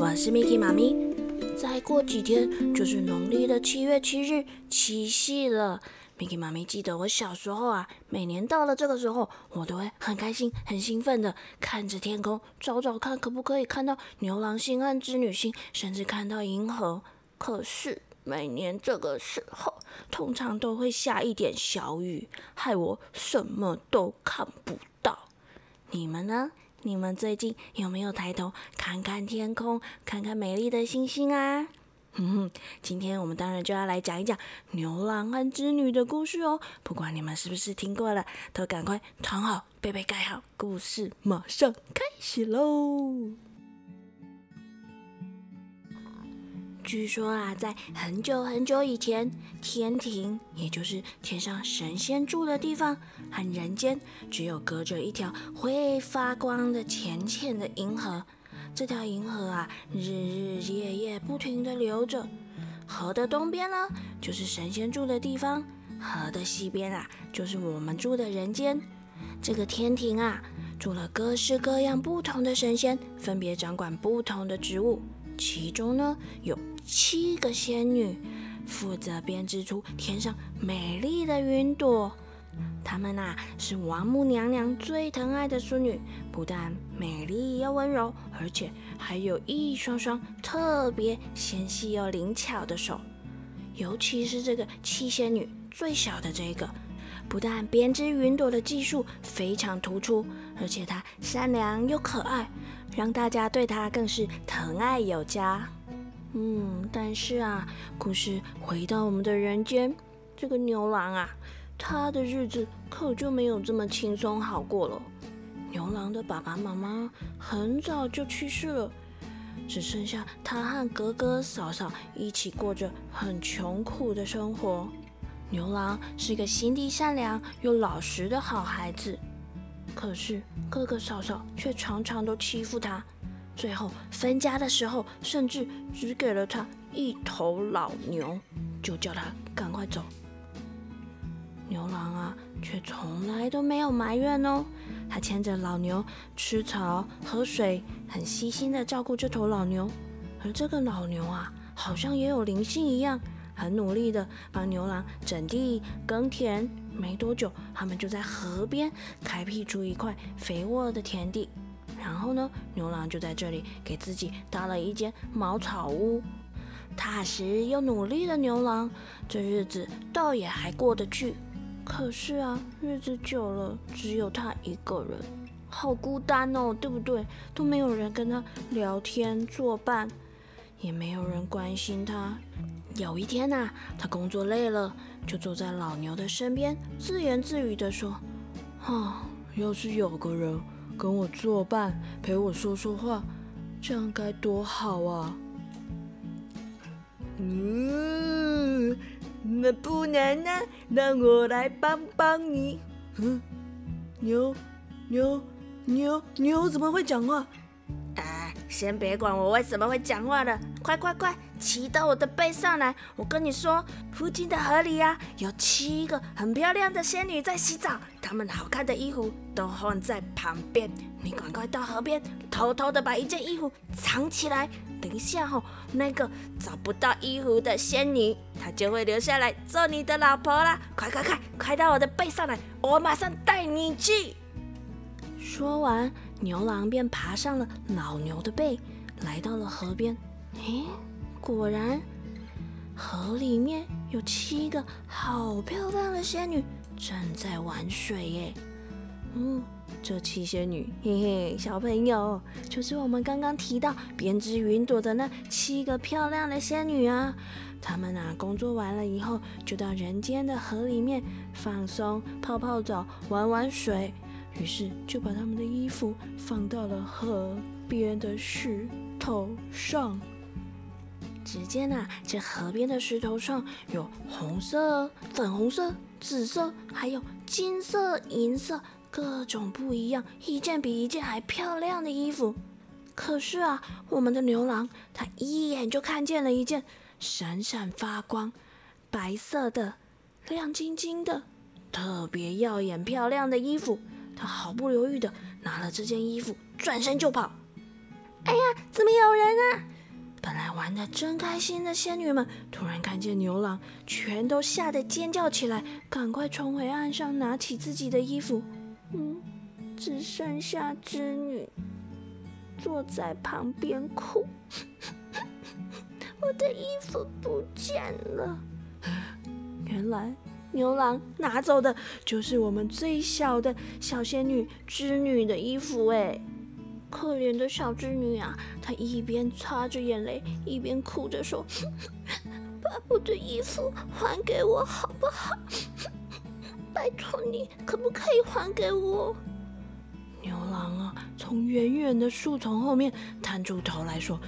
我是 Miki 妈咪。再过几天就是农历的七月七日，七夕了。Miki 妈咪记得我小时候啊，每年到了这个时候，我都会很开心、很兴奋的看着天空，找找看可不可以看到牛郎星和织女星，甚至看到银河。可是每年这个时候，通常都会下一点小雨，害我什么都看不到。你们呢？你们最近有没有抬头看看天空，看看美丽的星星啊？哼哼，今天我们当然就要来讲一讲牛郎和织女的故事哦。不管你们是不是听过了，都赶快躺好，被被盖好，故事马上开始喽！据说啊，在很久很久以前，天庭也就是天上神仙住的地方，和人间只有隔着一条会发光的浅浅的银河。这条银河啊，日日夜夜不停地流着。河的东边呢，就是神仙住的地方；河的西边啊，就是我们住的人间。这个天庭啊，住了各式各样不同的神仙，分别掌管不同的职务。其中呢，有七个仙女负责编织出天上美丽的云朵。她们呐，是王母娘娘最疼爱的孙女，不但美丽又温柔，而且还有一双双特别纤细又灵巧的手。尤其是这个七仙女最小的这个，不但编织云朵的技术非常突出，而且她善良又可爱。让大家对她更是疼爱有加。嗯，但是啊，故事回到我们的人间，这个牛郎啊，他的日子可就没有这么轻松好过了。牛郎的爸爸妈妈很早就去世了，只剩下他和哥哥嫂嫂一起过着很穷苦的生活。牛郎是个心地善良又老实的好孩子。可是哥哥嫂嫂却常常都欺负他，最后分家的时候，甚至只给了他一头老牛，就叫他赶快走。牛郎啊，却从来都没有埋怨哦，他牵着老牛吃草喝水，很细心的照顾这头老牛。而这个老牛啊，好像也有灵性一样，很努力的帮牛郎整地耕田。没多久，他们就在河边开辟出一块肥沃的田地。然后呢，牛郎就在这里给自己搭了一间茅草屋。踏实又努力的牛郎，这日子倒也还过得去。可是啊，日子久了，只有他一个人，好孤单哦，对不对？都没有人跟他聊天作伴，也没有人关心他。有一天呐，他工作累了。就坐在老牛的身边，自言自语地说：“啊，要是有个人跟我作伴，陪我说说话，这样该多好啊！”嗯，那不能啊，让我来帮帮你。嗯，牛，牛，牛，牛怎么会讲话？哎，先别管我为什么会讲话了，快快快！骑到我的背上来！我跟你说，附近的河里呀，有七个很漂亮的仙女在洗澡，她们好看的衣服都放在旁边。你赶快到河边，偷偷的把一件衣服藏起来。等一下哦，那个找不到衣服的仙女，她就会留下来做你的老婆啦！快快快，快到我的背上来，我马上带你去。说完，牛郎便爬上了老牛的背，来到了河边。诶。果然，河里面有七个好漂亮的仙女正在玩水耶。嗯，这七仙女，嘿嘿，小朋友，就是我们刚刚提到编织云朵的那七个漂亮的仙女啊。她们啊，工作完了以后，就到人间的河里面放松、泡泡澡、玩玩水。于是就把他们的衣服放到了河边的石头上。只见啊，这河边的石头上有红色、粉红色、紫色，还有金色、银色，各种不一样，一件比一件还漂亮的衣服。可是啊，我们的牛郎他一眼就看见了一件闪闪发光、白色的、亮晶晶的、特别耀眼漂亮的衣服。他毫不犹豫的拿了这件衣服，转身就跑。哎呀，怎么有人啊？本来玩的真开心的仙女们，突然看见牛郎，全都吓得尖叫起来，赶快冲回岸上，拿起自己的衣服。嗯，只剩下织女坐在旁边哭。我的衣服不见了。原来牛郎拿走的就是我们最小的小仙女织女的衣服。哎，可怜的小织女啊，她一边擦着眼泪，一边哭着说：“把我的衣服还给我好不好？拜托你，可不可以还给我？”牛郎啊，从远远的树丛后面探出头来说。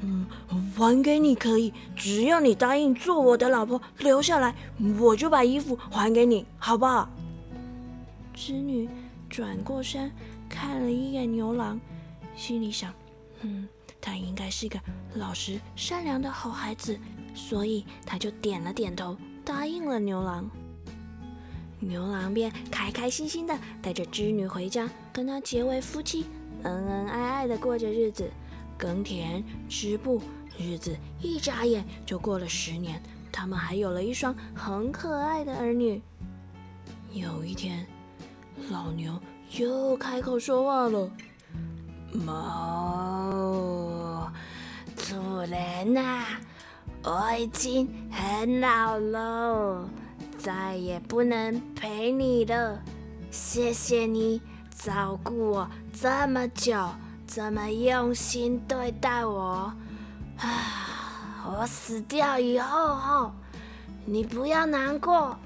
嗯，还给你可以，只要你答应做我的老婆，留下来，我就把衣服还给你，好不好？织女转过身看了一眼牛郎，心里想：嗯，他应该是个老实善良的好孩子，所以他就点了点头，答应了牛郎。牛郎便开开心心的带着织女回家，跟他结为夫妻，恩恩爱爱的过着日子。耕田织布，日子一眨眼就过了十年。他们还有了一双很可爱的儿女。有一天，老牛又开口说话了：“哞，主人呐，我已经很老了，再也不能陪你了。谢谢你照顾我这么久。”这么用心对待我啊！我死掉以后后，你不要难过，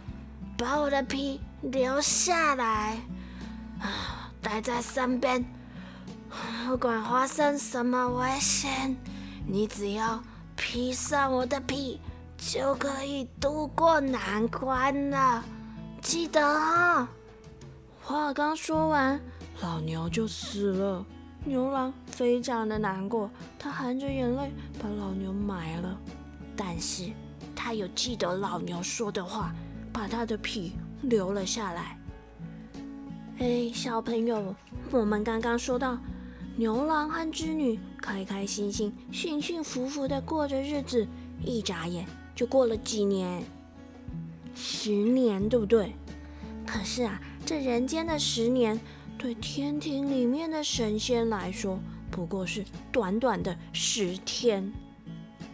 把我的皮留下来啊，待在身边。不管发生什么危险，你只要披上我的皮，就可以渡过难关了。记得啊！话刚说完，老牛就死了。牛郎非常的难过，他含着眼泪把老牛埋了。但是他有记得老牛说的话，把他的皮留了下来。哎，小朋友，我们刚刚说到牛郎和织女开开心心、幸幸福福的过着日子，一眨眼就过了几年，十年，对不对？可是啊，这人间的十年。对天庭里面的神仙来说，不过是短短的十天。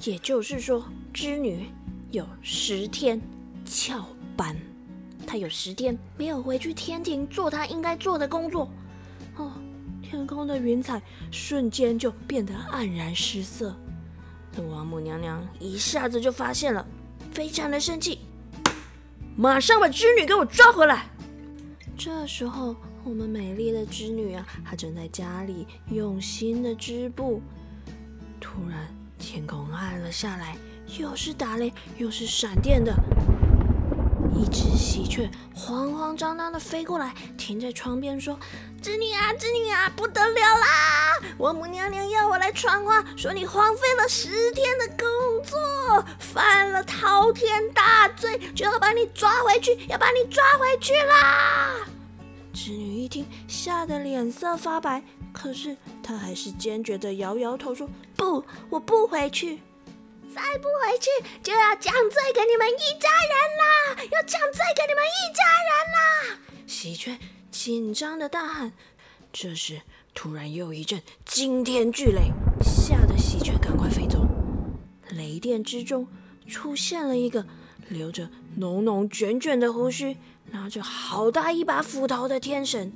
也就是说，织女有十天翘班，她有十天没有回去天庭做她应该做的工作。天空的云彩瞬间就变得黯然失色。王母娘娘一下子就发现了，非常的生气，马上把织女给我抓回来。这时候。我们美丽的织女啊，她正在家里用心的织布。突然，天空暗了下来，又是打雷，又是闪电的。一只喜鹊慌慌张张的飞过来，停在窗边说：“织女啊，织女啊，不得了啦！王母娘娘要我来传话，说你荒废了十天的工作，犯了滔天大罪，就要把你抓回去，要把你抓回去啦！”织女一听，吓得脸色发白，可是她还是坚决的摇摇头说：“不，我不回去。再不回去，就要降罪给你们一家人啦！要降罪给你们一家人啦！”喜鹊紧张的大喊。这时，突然又一阵惊天巨雷，吓得喜鹊赶快飞走。雷电之中，出现了一个留着浓浓卷卷的胡须。拿着好大一把斧头的天神，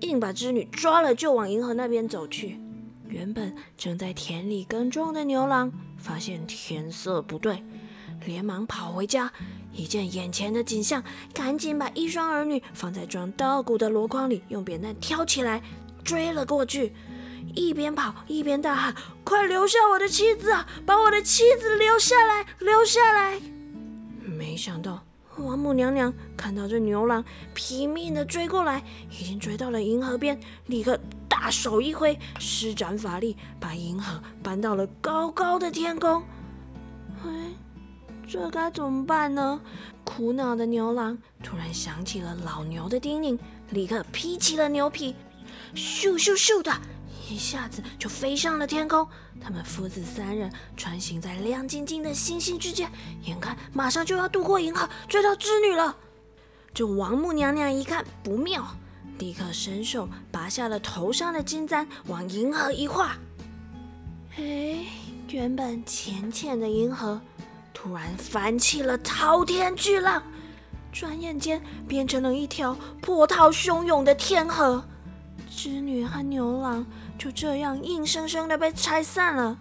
硬把织女抓了，就往银河那边走去。原本正在田里耕种的牛郎，发现天色不对，连忙跑回家，一见眼前的景象，赶紧把一双儿女放在装稻谷的箩筐里，用扁担挑起来，追了过去。一边跑一边大喊：“快留下我的妻子啊！把我的妻子留下来，留下来！”没想到。王母娘娘看到这牛郎拼命的追过来，已经追到了银河边，立刻大手一挥，施展法力，把银河搬到了高高的天空。哎，这该怎么办呢？苦恼的牛郎突然想起了老牛的叮咛，立刻披起了牛皮，咻咻咻的一下子就飞上了天空。他们父子三人穿行在亮晶晶的星星之间，眼看马上就要渡过银河，追到织女了。这王母娘娘一看不妙，立刻伸手拔下了头上的金簪，往银河一画。哎，原本浅浅的银河，突然翻起了滔天巨浪，转眼间变成了一条波涛汹涌的天河。织女和牛郎就这样硬生生的被拆散了。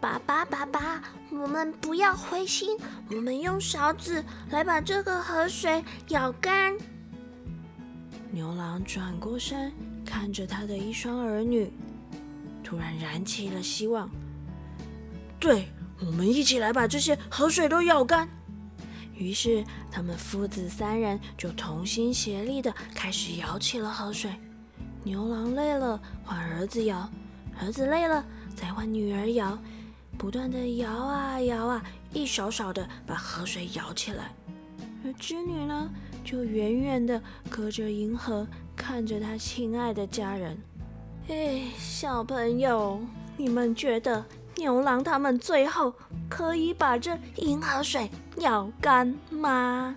爸爸，爸爸，我们不要灰心，我们用勺子来把这个河水舀干。牛郎转过身，看着他的一双儿女，突然燃起了希望。对，我们一起来把这些河水都舀干。于是，他们父子三人就同心协力的开始舀起了河水。牛郎累了，换儿子摇；儿子累了，再换女儿摇。不断的摇啊摇啊，一勺勺的把河水舀起来。而织女呢，就远远的隔着银河，看着她亲爱的家人。哎，小朋友，你们觉得牛郎他们最后可以把这银河水舀干吗？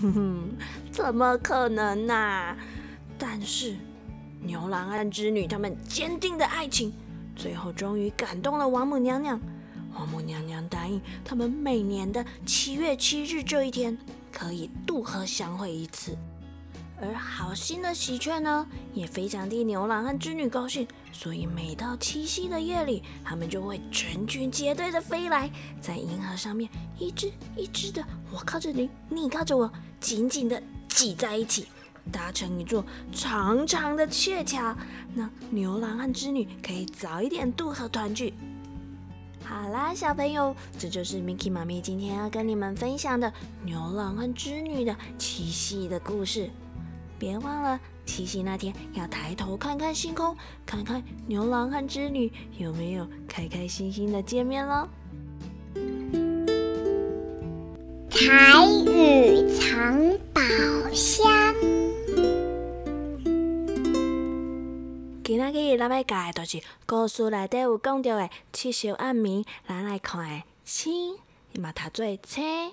哼哼，怎么可能呢？但是牛郎和织女他们坚定的爱情。最后终于感动了王母娘娘，王母娘娘答应他们每年的七月七日这一天可以渡河相会一次。而好心的喜鹊呢，也非常替牛郎和织女高兴，所以每到七夕的夜里，他们就会成群结队的飞来，在银河上面一只一只的，我靠着你，你靠着我，紧紧的挤在一起。搭成一座长长的鹊桥，那牛郎和织女可以早一点渡河团聚。好啦，小朋友，这就是 Miki 妈咪今天要跟你们分享的牛郎和织女的七夕的故事。别忘了七夕那天要抬头看看星空，看看牛郎和织女有没有开开心心的见面喽。台语藏咱要教的就是故事内底有讲到的七夕暗暝，咱来看的星，嘛读做星。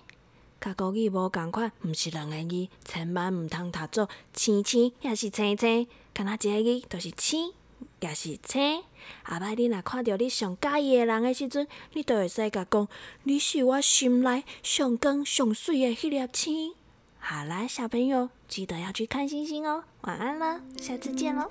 甲国语无共款，毋是两个字，千万毋通读做星星，也是星星。干那一个字，就是星，也是星。后摆你若看到你上介意的人的时阵，你都会使甲讲，你是我心内上光上水的迄粒星。好啦，小朋友，记得要去看星星哦。晚安了，下次见喽。